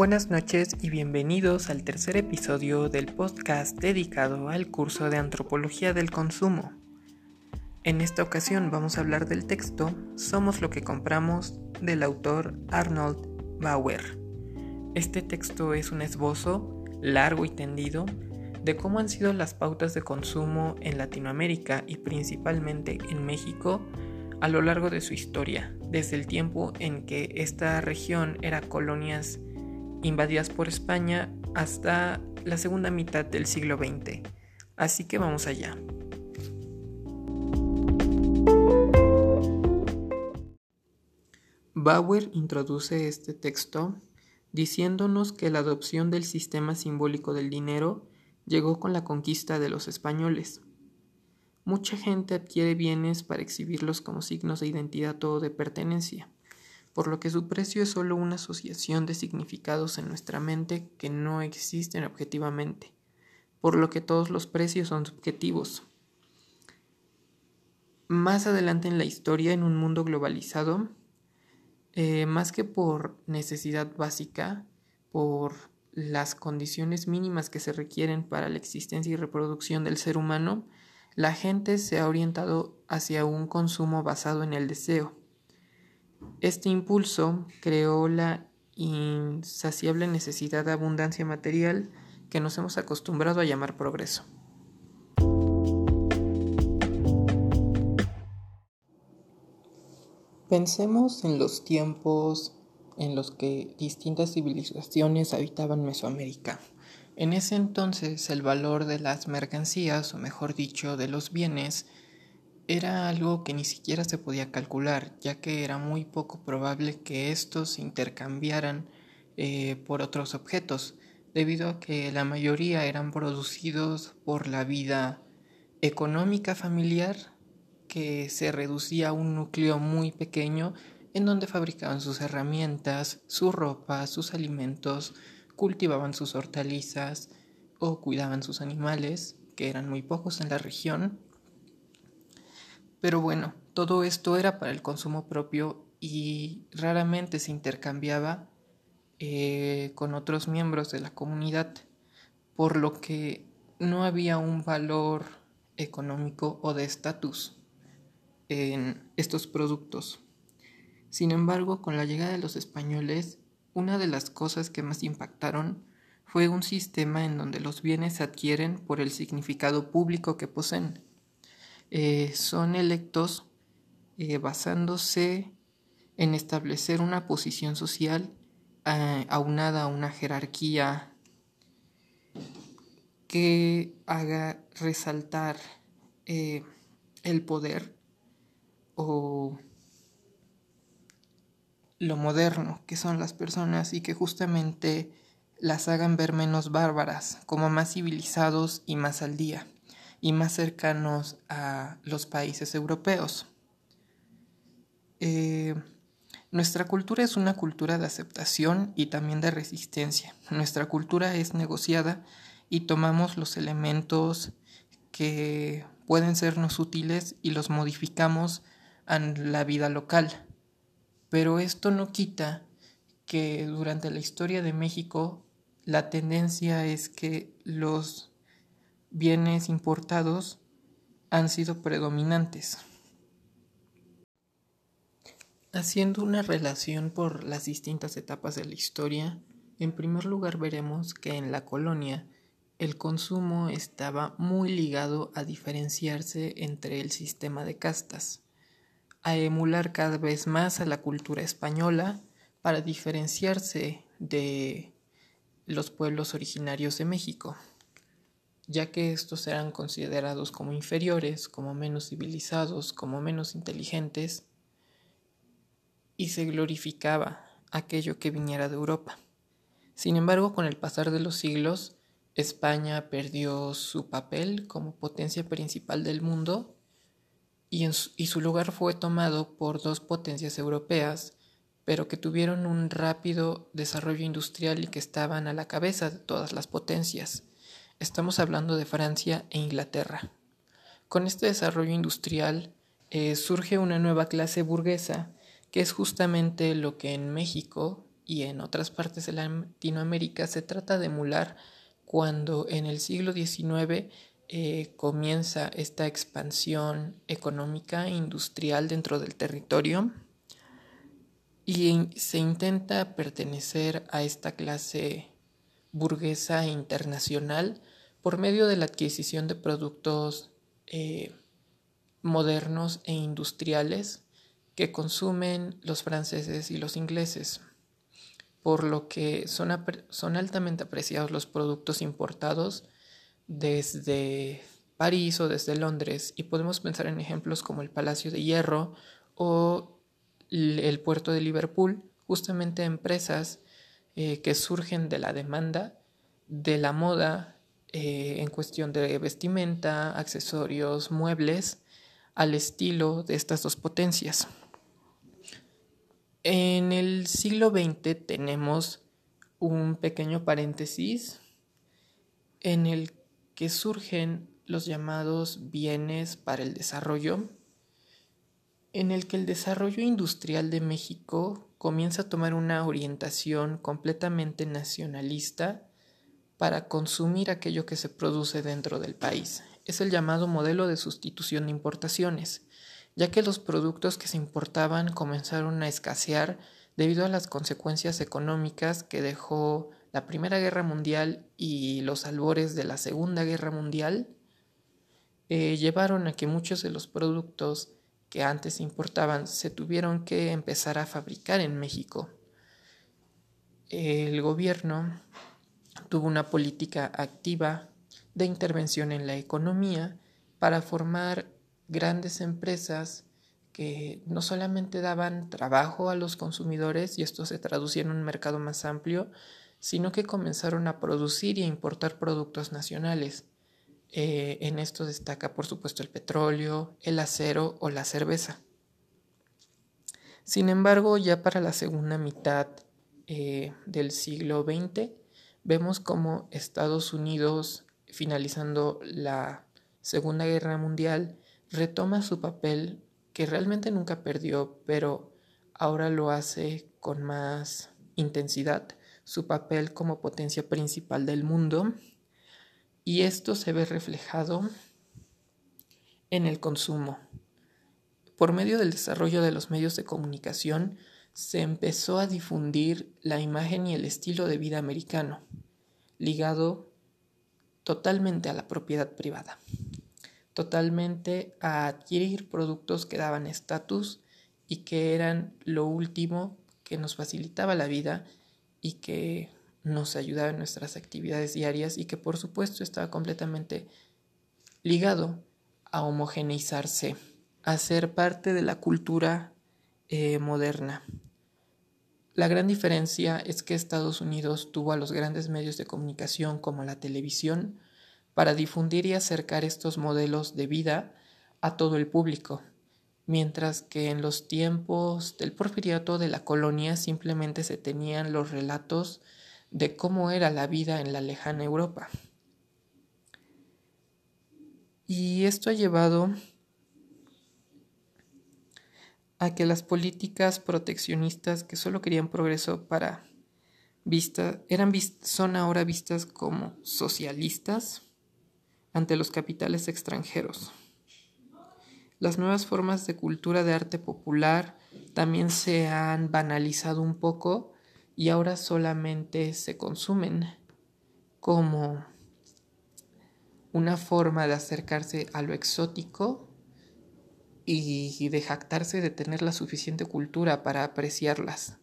Buenas noches y bienvenidos al tercer episodio del podcast dedicado al curso de Antropología del Consumo. En esta ocasión vamos a hablar del texto Somos lo que compramos del autor Arnold Bauer. Este texto es un esbozo largo y tendido de cómo han sido las pautas de consumo en Latinoamérica y principalmente en México a lo largo de su historia, desde el tiempo en que esta región era colonias invadidas por España hasta la segunda mitad del siglo XX. Así que vamos allá. Bauer introduce este texto diciéndonos que la adopción del sistema simbólico del dinero llegó con la conquista de los españoles. Mucha gente adquiere bienes para exhibirlos como signos de identidad o de pertenencia por lo que su precio es solo una asociación de significados en nuestra mente que no existen objetivamente, por lo que todos los precios son subjetivos. Más adelante en la historia, en un mundo globalizado, eh, más que por necesidad básica, por las condiciones mínimas que se requieren para la existencia y reproducción del ser humano, la gente se ha orientado hacia un consumo basado en el deseo este impulso creó la insaciable necesidad de abundancia material que nos hemos acostumbrado a llamar progreso. Pensemos en los tiempos en los que distintas civilizaciones habitaban Mesoamérica. En ese entonces el valor de las mercancías, o mejor dicho, de los bienes, era algo que ni siquiera se podía calcular, ya que era muy poco probable que estos se intercambiaran eh, por otros objetos, debido a que la mayoría eran producidos por la vida económica familiar, que se reducía a un núcleo muy pequeño en donde fabricaban sus herramientas, su ropa, sus alimentos, cultivaban sus hortalizas o cuidaban sus animales, que eran muy pocos en la región, pero bueno, todo esto era para el consumo propio y raramente se intercambiaba eh, con otros miembros de la comunidad, por lo que no había un valor económico o de estatus en estos productos. Sin embargo, con la llegada de los españoles, una de las cosas que más impactaron fue un sistema en donde los bienes se adquieren por el significado público que poseen eh, son electos eh, basándose en establecer una posición social eh, aunada a una jerarquía que haga resaltar el poder o lo moderno que son las personas y que justamente las hagan ver menos bárbaras, como más civilizados y más al día y más cercanos a los países europeos. Eh, nuestra cultura es una cultura de aceptación y también de resistencia. Nuestra cultura es negociada y tomamos los elementos que pueden sernos útiles y los modificamos en la vida local. Pero esto no quita que durante la historia de México la tendencia es que los bienes importados han sido predominantes. Haciendo una relación por las distintas etapas de la historia, en primer lugar veremos que en la colonia el consumo estaba muy ligado a diferenciarse entre el sistema de castas, a emular cada vez más a la cultura española para diferenciarse de los pueblos originarios de México ya que estos eran considerados como inferiores, como menos civilizados, como menos inteligentes, y se glorificaba aquello que viniera de Europa. Sin embargo, con el pasar de los siglos, España perdió su papel como potencia principal del mundo y, y, su lugar fue tomado por dos potencias europeas, pero que tuvieron un rápido desarrollo industrial y que estaban a la cabeza de todas las potencias. Estamos hablando de Francia e Inglaterra. Con este desarrollo industrial eh, surge una nueva clase burguesa que es justamente lo que en México y en otras partes de Latinoamérica se trata de emular cuando en el siglo XIX eh, comienza esta expansión económica e industrial dentro del territorio y se intenta pertenecer a esta clase burguesa internacional por medio de la adquisición de productos eh, modernos e industriales que consumen los franceses y los ingleses, por lo que son, son altamente apreciados los productos importados desde París o desde Londres. Y podemos pensar en ejemplos como el Palacio de Hierro o el puerto de Liverpool, justamente empresas eh, que surgen de la demanda de la moda eh, en cuestión de vestimenta, accesorios, muebles, al estilo de estas dos potencias. En el siglo XX tenemos un pequeño paréntesis en el que surgen los llamados bienes para el desarrollo, en el que el desarrollo industrial de México comienza a tomar una orientación completamente nacionalista para consumir aquello que se produce dentro del país. Es el llamado modelo de sustitución de importaciones, ya que los productos que se importaban comenzaron a escasear debido a las consecuencias económicas que dejó la Primera Guerra Mundial y los albores de la Segunda Guerra Mundial eh, llevaron a que muchos de los productos que antes importaban se tuvieron que empezar a fabricar en México. El gobierno tuvo una política activa de intervención en la economía para formar grandes empresas que no solamente daban trabajo a los consumidores y esto se traducía en un mercado más amplio, sino que comenzaron a producir y a importar productos nacionales. Eh, en esto destaca, por supuesto, el petróleo, el acero o la cerveza. Sin embargo, ya para la segunda mitad eh, del siglo XX, vemos como Estados Unidos, finalizando la Segunda Guerra Mundial, retoma su papel que realmente nunca perdió, pero ahora lo hace con más intensidad su papel como potencia principal del mundo y esto se ve reflejado en el consumo. Por medio del desarrollo de los medios de comunicación se empezó a difundir la imagen y el estilo de vida americano, ligado totalmente a la propiedad privada, totalmente a adquirir productos que daban estatus y que eran lo último que nos facilitaba la vida y que nos ayudaba en nuestras actividades diarias y que por supuesto estaba completamente ligado a homogeneizarse, a ser parte de la cultura eh, moderna. La gran diferencia es que Estados Unidos tuvo a los grandes medios de comunicación como la televisión para difundir y acercar estos modelos de vida a todo el público, mientras que en los tiempos del porfiriato de la colonia simplemente se tenían los relatos de cómo era la vida en la lejana Europa. Y esto ha llevado a que las políticas proteccionistas que solo querían progreso para vista eran son ahora vistas como socialistas ante los capitales extranjeros. Las nuevas formas de cultura de arte popular también se han banalizado un poco y ahora solamente se consumen como una forma de acercarse a lo exótico y de jactarse de tener la suficiente cultura para apreciarlas.